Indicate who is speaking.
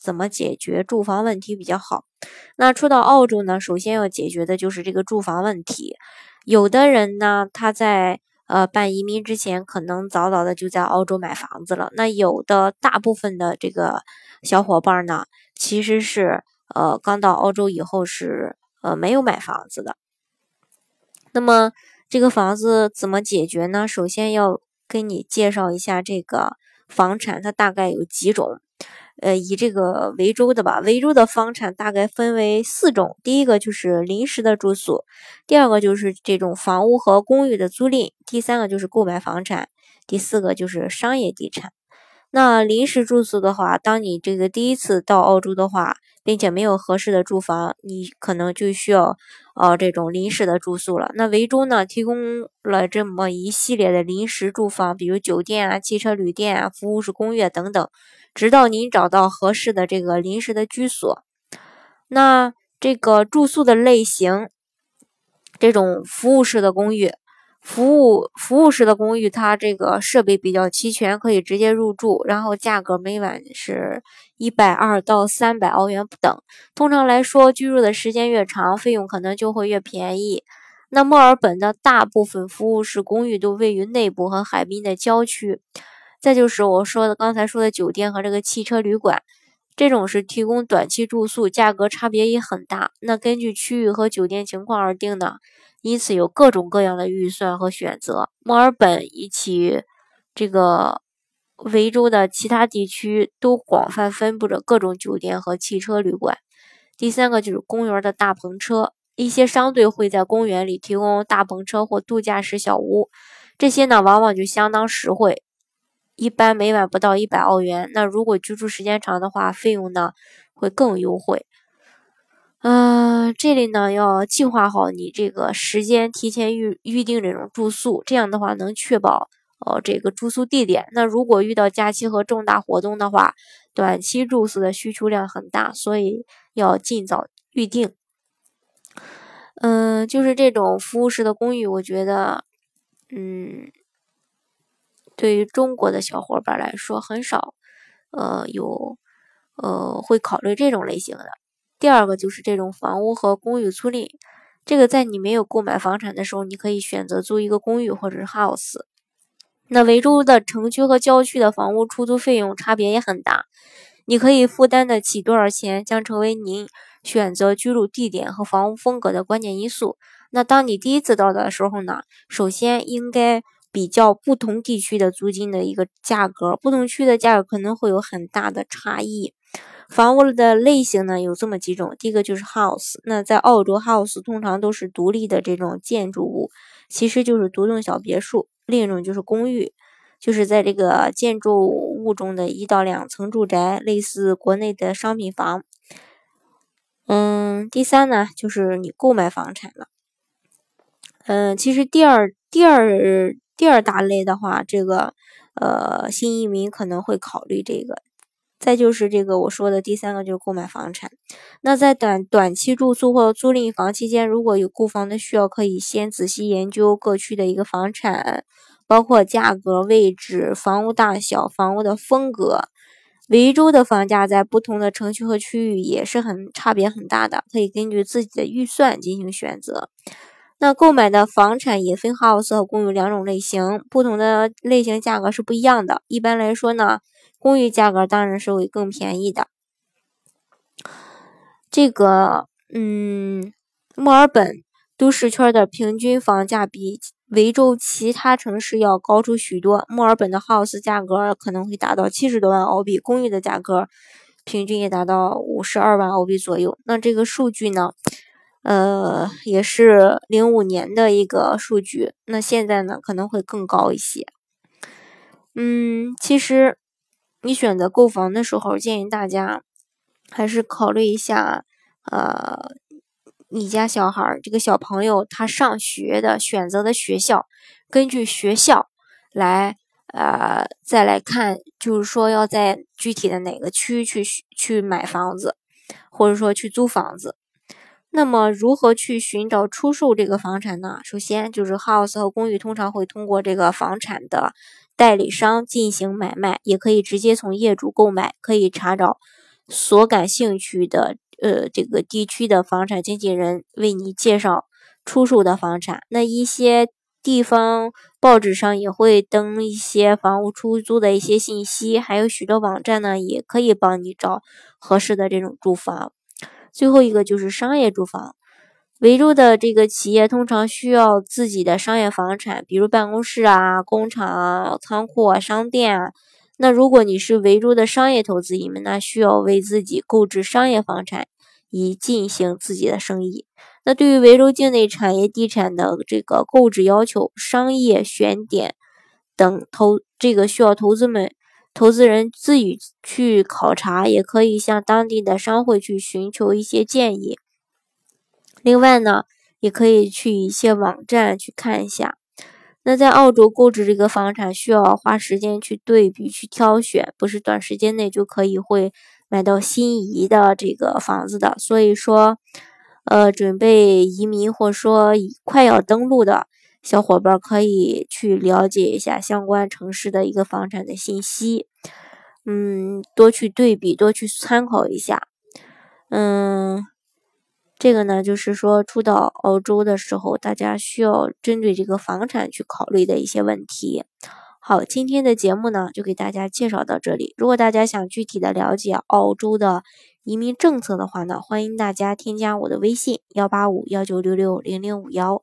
Speaker 1: 怎么解决住房问题比较好。那初到澳洲呢，首先要解决的就是这个住房问题。有的人呢，他在呃，办移民之前可能早早的就在澳洲买房子了。那有的大部分的这个小伙伴呢，其实是呃刚到澳洲以后是呃没有买房子的。那么这个房子怎么解决呢？首先要跟你介绍一下这个房产，它大概有几种。呃，以这个维州的吧，维州的房产大概分为四种。第一个就是临时的住宿，第二个就是这种房屋和公寓的租赁，第三个就是购买房产，第四个就是商业地产。那临时住宿的话，当你这个第一次到澳洲的话，并且没有合适的住房，你可能就需要呃这种临时的住宿了。那维州呢，提供了这么一系列的临时住房，比如酒店啊、汽车旅店啊、服务式公寓等等。直到您找到合适的这个临时的居所，那这个住宿的类型，这种服务式的公寓，服务服务式的公寓，它这个设备比较齐全，可以直接入住，然后价格每晚是一百二到三百澳元不等。通常来说，居住的时间越长，费用可能就会越便宜。那墨尔本的大部分服务式公寓都位于内部和海滨的郊区。再就是我说的刚才说的酒店和这个汽车旅馆，这种是提供短期住宿，价格差别也很大。那根据区域和酒店情况而定呢，因此有各种各样的预算和选择。墨尔本以及这个维州的其他地区都广泛分布着各种酒店和汽车旅馆。第三个就是公园的大篷车，一些商队会在公园里提供大篷车或度假式小屋，这些呢往往就相当实惠。一般每晚不到一百澳元，那如果居住时间长的话，费用呢会更优惠。嗯，这里呢要计划好你这个时间，提前预预定这种住宿，这样的话能确保哦这个住宿地点。那如果遇到假期和重大活动的话，短期住宿的需求量很大，所以要尽早预定。嗯，就是这种服务式的公寓，我觉得，嗯。对于中国的小伙伴来说，很少，呃，有，呃，会考虑这种类型的。第二个就是这种房屋和公寓租赁，这个在你没有购买房产的时候，你可以选择租一个公寓或者是 house。那维州的城区和郊区的房屋出租费用差别也很大，你可以负担得起多少钱，将成为您选择居住地点和房屋风格的关键因素。那当你第一次到的时候呢，首先应该。比较不同地区的租金的一个价格，不同区的价格可能会有很大的差异。房屋的类型呢有这么几种，第一个就是 house，那在澳洲 house 通常都是独立的这种建筑物，其实就是独栋小别墅。另一种就是公寓，就是在这个建筑物中的一到两层住宅，类似国内的商品房。嗯，第三呢就是你购买房产了。嗯，其实第二第二。第二大类的话，这个呃新移民可能会考虑这个，再就是这个我说的第三个就是购买房产。那在短短期住宿或租赁房期间，如果有购房的需要，可以先仔细研究各区的一个房产，包括价格、位置、房屋大小、房屋的风格。维州的房价在不同的城区和区域也是很差别很大的，可以根据自己的预算进行选择。那购买的房产也分 house 和公寓两种类型，不同的类型价格是不一样的。一般来说呢，公寓价格当然是会更便宜的。这个，嗯，墨尔本都市圈的平均房价比维州其他城市要高出许多。墨尔本的 house 价格可能会达到七十多万澳币，公寓的价格平均也达到五十二万澳币左右。那这个数据呢？呃，也是零五年的一个数据，那现在呢可能会更高一些。嗯，其实你选择购房的时候，建议大家还是考虑一下，呃，你家小孩儿这个小朋友他上学的选择的学校，根据学校来，呃，再来看，就是说要在具体的哪个区去去买房子，或者说去租房子。那么，如何去寻找出售这个房产呢？首先，就是 house 和公寓通常会通过这个房产的代理商进行买卖，也可以直接从业主购买。可以查找所感兴趣的呃这个地区的房产经纪人为你介绍出售的房产。那一些地方报纸上也会登一些房屋出租的一些信息，还有许多网站呢，也可以帮你找合适的这种住房。最后一个就是商业住房，维州的这个企业通常需要自己的商业房产，比如办公室啊、工厂啊、仓库啊、商店啊。那如果你是维州的商业投资移民，那需要为自己购置商业房产，以进行自己的生意。那对于维州境内产业地产的这个购置要求、商业选点等投，这个需要投资们。投资人自己去考察，也可以向当地的商会去寻求一些建议。另外呢，也可以去一些网站去看一下。那在澳洲购置这个房产，需要花时间去对比、去挑选，不是短时间内就可以会买到心仪的这个房子的。所以说，呃，准备移民或说快要登陆的。小伙伴可以去了解一下相关城市的一个房产的信息，嗯，多去对比，多去参考一下，嗯，这个呢，就是说初到澳洲的时候，大家需要针对这个房产去考虑的一些问题。好，今天的节目呢，就给大家介绍到这里。如果大家想具体的了解澳洲的移民政策的话呢，欢迎大家添加我的微信幺八五幺九六六零零五幺。